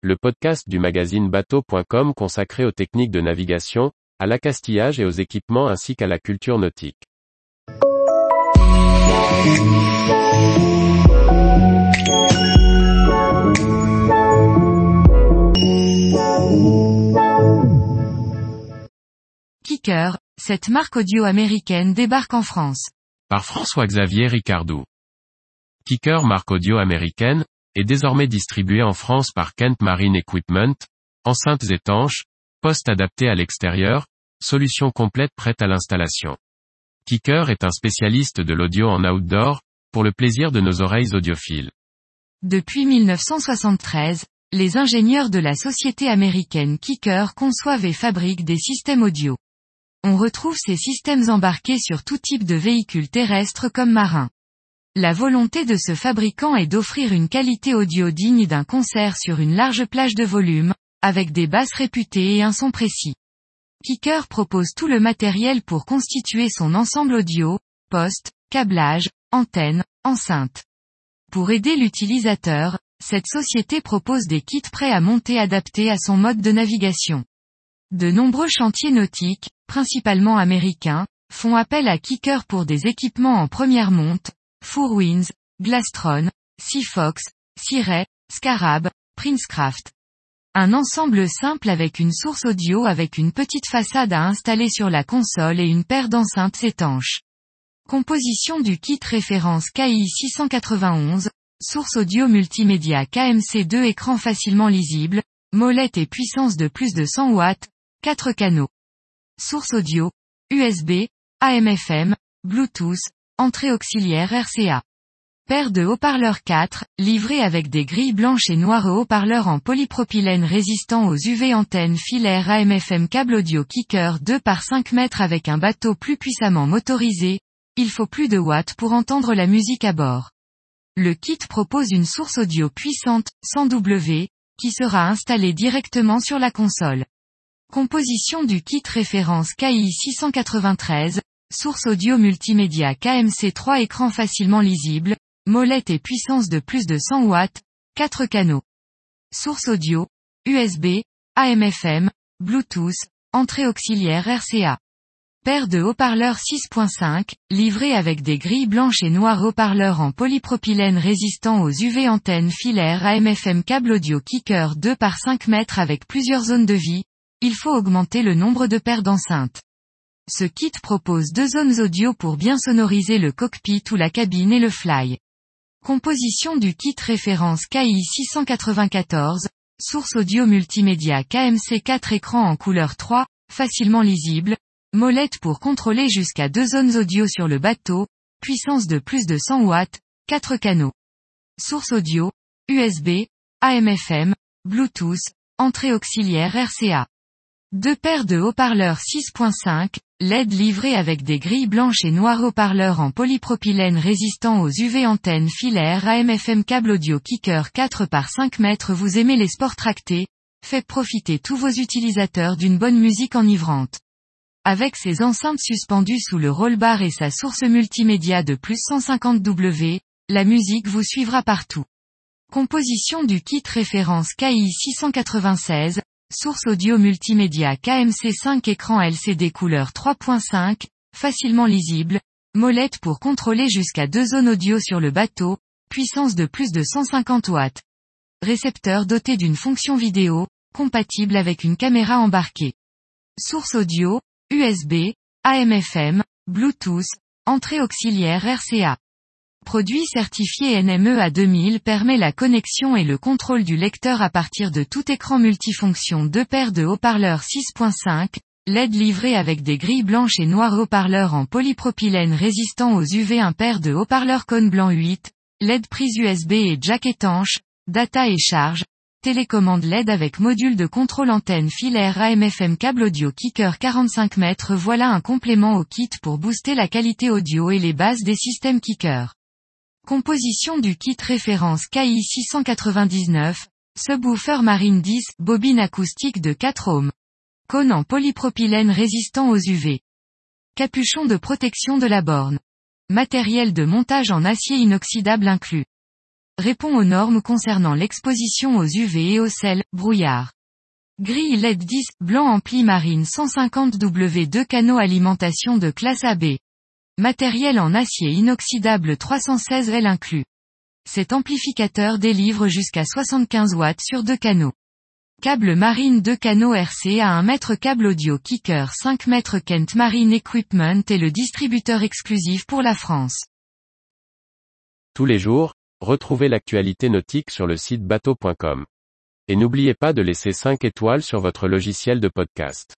le podcast du magazine bateau.com consacré aux techniques de navigation, à l'accastillage et aux équipements ainsi qu'à la culture nautique. Kicker, cette marque audio américaine débarque en France. Par François-Xavier Ricardou. Kicker marque audio américaine, est désormais distribué en France par Kent Marine Equipment, enceintes étanches, postes adaptés à l'extérieur, solution complète prête à l'installation. Kicker est un spécialiste de l'audio en outdoor, pour le plaisir de nos oreilles audiophiles. Depuis 1973, les ingénieurs de la société américaine Kicker conçoivent et fabriquent des systèmes audio. On retrouve ces systèmes embarqués sur tout type de véhicules terrestres comme marins. La volonté de ce fabricant est d'offrir une qualité audio digne d'un concert sur une large plage de volume, avec des basses réputées et un son précis. Kicker propose tout le matériel pour constituer son ensemble audio, poste, câblage, antenne, enceinte. Pour aider l'utilisateur, cette société propose des kits prêts à monter adaptés à son mode de navigation. De nombreux chantiers nautiques, principalement américains, font appel à Kicker pour des équipements en première monte, Four Winds, Glastron, Seafox, Siray, Scarab, Princecraft. Un ensemble simple avec une source audio avec une petite façade à installer sur la console et une paire d'enceintes étanches. Composition du kit référence KI 691, source audio multimédia KMC2 écran facilement lisible, molette et puissance de plus de 100 watts, 4 canaux. Source audio, USB, AM/FM, Bluetooth, entrée auxiliaire RCA. Paire de haut-parleurs 4, livrés avec des grilles blanches et noires haut-parleurs en polypropylène résistant aux UV antennes filaires AM/FM câble audio kicker 2 par 5 mètres avec un bateau plus puissamment motorisé, il faut plus de watts pour entendre la musique à bord. Le kit propose une source audio puissante, 100 W, qui sera installée directement sur la console. Composition du kit référence KI 693, source audio multimédia KMC3 écran facilement lisible, molette et puissance de plus de 100 watts, 4 canaux. Source audio, USB, AM/FM, Bluetooth, entrée auxiliaire RCA. Paire de haut-parleurs 6.5, livrés avec des grilles blanches et noires haut-parleurs en polypropylène résistant aux UV antennes filaires AM/FM câble audio kicker 2 par 5 mètres avec plusieurs zones de vie, il faut augmenter le nombre de paires d'enceintes. Ce kit propose deux zones audio pour bien sonoriser le cockpit ou la cabine et le fly. Composition du kit référence KI 694, source audio multimédia KMC 4 écran en couleur 3, facilement lisible, molette pour contrôler jusqu'à deux zones audio sur le bateau, puissance de plus de 100 watts, 4 canaux. Source audio, USB, AM/FM, Bluetooth, entrée auxiliaire RCA. Deux paires de haut-parleurs 6.5, LED livrés avec des grilles blanches et noires haut-parleurs en polypropylène résistant aux UV antennes filaires AM/FM câble audio kicker 4 par 5 mètres vous aimez les sports tractés, faites profiter tous vos utilisateurs d'une bonne musique enivrante. Avec ses enceintes suspendues sous le rollbar et sa source multimédia de plus 150 W, la musique vous suivra partout. Composition du kit référence KI 696, Source audio multimédia KMC5 écran LCD couleur 3.5, facilement lisible, molette pour contrôler jusqu'à deux zones audio sur le bateau, puissance de plus de 150 watts. Récepteur doté d'une fonction vidéo, compatible avec une caméra embarquée. Source audio, USB, AM/FM, Bluetooth, entrée auxiliaire RCA. Produit certifié NME à 2000 permet la connexion et le contrôle du lecteur à partir de tout écran multifonction deux paires de haut-parleurs 6.5, LED livré avec des grilles blanches et noires haut-parleurs en polypropylène résistant aux UV un paire de haut-parleurs cône blanc 8, LED prise USB et jack étanche, data et charge, télécommande LED avec module de contrôle antenne filaire AM/FM câble audio kicker 45 mètres voilà un complément au kit pour booster la qualité audio et les bases des systèmes kicker. Composition du kit référence KI 699, subwoofer Marine 10, bobine acoustique de 4 ohms. Cône polypropylène résistant aux UV. Capuchon de protection de la borne. Matériel de montage en acier inoxydable inclus. répond aux normes concernant l'exposition aux UV et au sel, brouillard. Gris LED 10, blanc ampli marine 150 W2 canaux alimentation de classe AB. Matériel en acier inoxydable 316 L inclus. Cet amplificateur délivre jusqu'à 75 watts sur deux canaux. Câble marine 2 canaux RC à 1 mètre câble audio Kicker 5 mètres Kent Marine Equipment est le distributeur exclusif pour la France. Tous les jours, retrouvez l'actualité nautique sur le site bateau.com. Et n'oubliez pas de laisser 5 étoiles sur votre logiciel de podcast.